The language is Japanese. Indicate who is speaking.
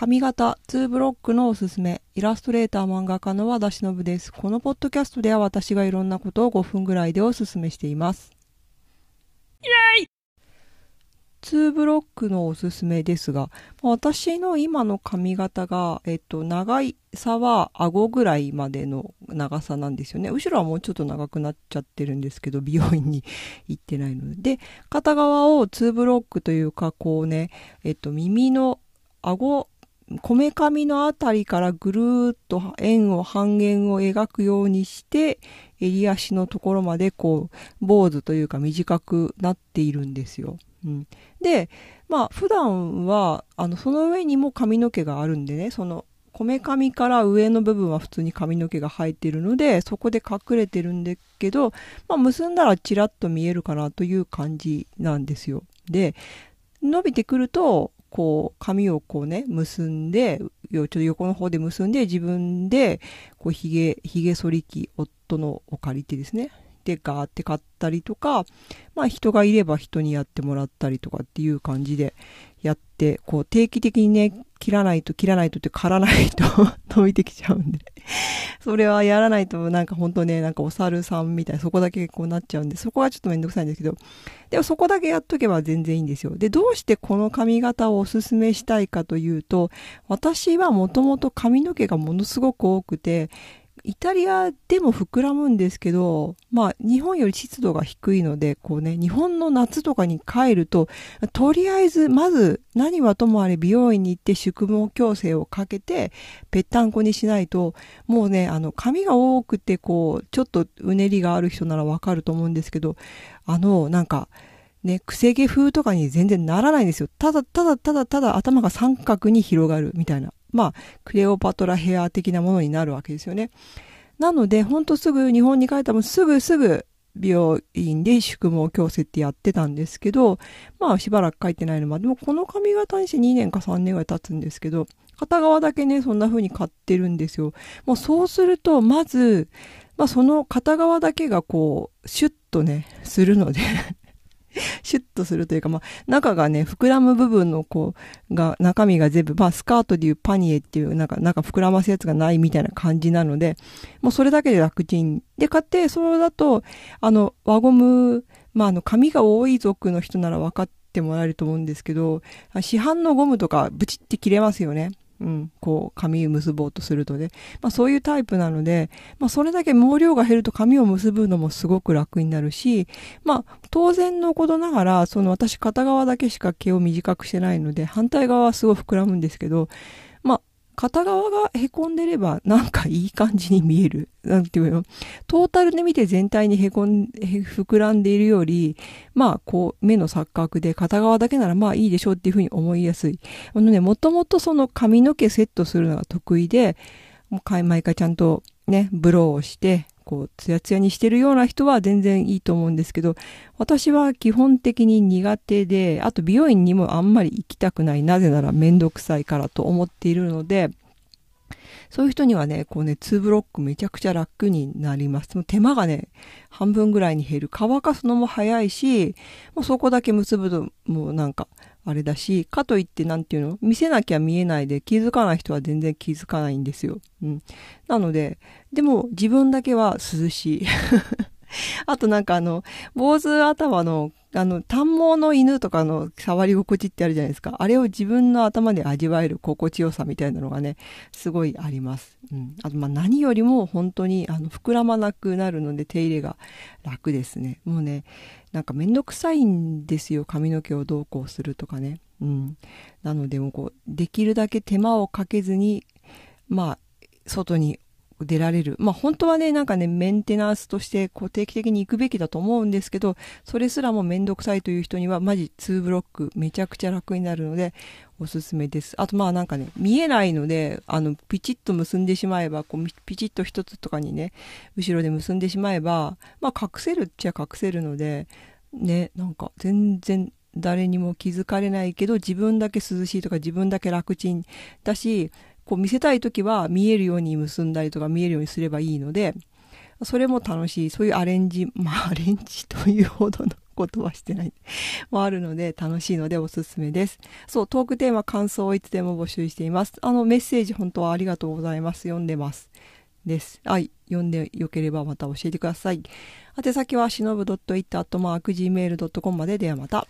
Speaker 1: 髪型2ブロックのおすすめ、イラストレーター漫画家の和田忍です。このポッドキャストでは私がいろんなことを5分ぐらいでおすすめしています。イェイ !2 ブロックのおすすめですが、私の今の髪型が、えっと、長いさは顎ぐらいまでの長さなんですよね。後ろはもうちょっと長くなっちゃってるんですけど、美容院に行ってないので。で、片側を2ブロックというか、こうね、えっと、耳の顎こめかみのあたりからぐるーっと円を半円を描くようにして、襟足のところまでこう、坊主というか短くなっているんですよ。うん、で、まあ普段は、あの、その上にも髪の毛があるんでね、その、こめかみから上の部分は普通に髪の毛が生えてるので、そこで隠れてるんだけど、まあ結んだらチラッと見えるかなという感じなんですよ。で、伸びてくると、こう、髪をこうね、結んで、ちょっと横の方で結んで、自分で、こう、髭、髭剃り機、夫のを借りてですね、で、ガーって買ったりとか、まあ人がいれば人にやってもらったりとかっていう感じでやって、こう定期的にね、切らないと切らないとって刈らないと 伸びてきちゃうんでそれはやらないとなんか本当ね、なんかお猿さんみたいな、そこだけこうなっちゃうんで、そこはちょっとめんどくさいんですけど、でもそこだけやっとけば全然いいんですよ。で、どうしてこの髪型をおすすめしたいかというと、私はもともと髪の毛がものすごく多くて、イタリアでも膨らむんですけど、まあ、日本より湿度が低いので、こうね、日本の夏とかに帰ると、とりあえず、まず、何はともあれ美容院に行って宿毛矯正をかけて、ぺったんこにしないと、もうね、あの、髪が多くて、こう、ちょっとうねりがある人ならわかると思うんですけど、あの、なんか、ね、くせ毛風とかに全然ならないんですよ。ただ、ただ、ただ、ただ頭が三角に広がるみたいな。まあ、クレオパトラヘア的なものになるわけですよね。なので、ほんとすぐ日本に帰ったらすぐすぐ美容院で宿毛矯正ってやってたんですけど、まあしばらく帰ってないのまでもこの髪型にして2年か3年ぐらい経つんですけど、片側だけね、そんな風に買ってるんですよ。もうそうすると、まず、まあその片側だけがこう、シュッとね、するので シュッとするというか、まあ、中がね、膨らむ部分のこう、が、中身が全部、まあ、スカートでいうパニエっていう、なんか、なんか膨らますやつがないみたいな感じなので、もうそれだけで楽ちん。で、買って、それだと、あの、輪ゴム、まあ、あの、髪が多い族の人なら分かってもらえると思うんですけど、市販のゴムとかブチって切れますよね。うん、こう、髪を結ぼうとするとね。まあそういうタイプなので、まあそれだけ毛量が減ると髪を結ぶのもすごく楽になるし、まあ当然のことながら、その私片側だけしか毛を短くしてないので、反対側はすごい膨らむんですけど、片側が凹んでればなんかいい感じに見える。なんていうの？トータルで見て全体に凹ん、膨らんでいるより、まあこう目の錯覚で片側だけならまあいいでしょうっていうふうに思いやすい。あのね、もともとその髪の毛セットするのが得意で、もう毎回ちゃんとね、ブローをして、こう、ツヤツヤにしてるような人は全然いいと思うんですけど、私は基本的に苦手で、あと美容院にもあんまり行きたくない。なぜならめんどくさいからと思っているので、そういう人にはね、こうね、2ブロックめちゃくちゃ楽になります。もう手間がね、半分ぐらいに減る。乾かすのも早いし、もうそこだけ結ぶと、もうなんか、あれだし、かといってなんていうの？見せなきゃ見えないで気づかない人は全然気づかないんですよ。うん。なので、でも自分だけは涼しい。あとなんかあの、坊主頭の、あの、短毛の犬とかの触り心地ってあるじゃないですか。あれを自分の頭で味わえる心地よさみたいなのがね、すごいあります。うん。あとま何よりも本当に、あの、膨らまなくなるので手入れが楽ですね。もうね、なんかめんどくさいんですよ。髪の毛をどうこうするとかね。うん。なのでもうこう、できるだけ手間をかけずに、まあ、外に出られる。まあ本当はね、なんかね、メンテナンスとしてこう定期的に行くべきだと思うんですけど、それすらもめんどくさいという人にはマジ2ブロックめちゃくちゃ楽になるので、おすすめです。あとまあなんかね、見えないので、あの、ピチッと結んでしまえば、こう、ピチッと一つとかにね、後ろで結んでしまえば、まあ隠せるっちゃ隠せるので、ね、なんか全然誰にも気づかれないけど、自分だけ涼しいとか自分だけ楽ちんだし、こう見せたい時は見えるように結んだりとか見えるようにすればいいので、それも楽しい。そういうアレンジ、まあアレンジというほどのことはしてない。もあるので楽しいのでおすすめです。そう、トークテーマ、感想をいつでも募集しています。あの、メッセージ本当はありがとうございます。読んでます。です。はい。読んでよければまた教えてください。宛先はしのぶ .it.gmail.com までではまた。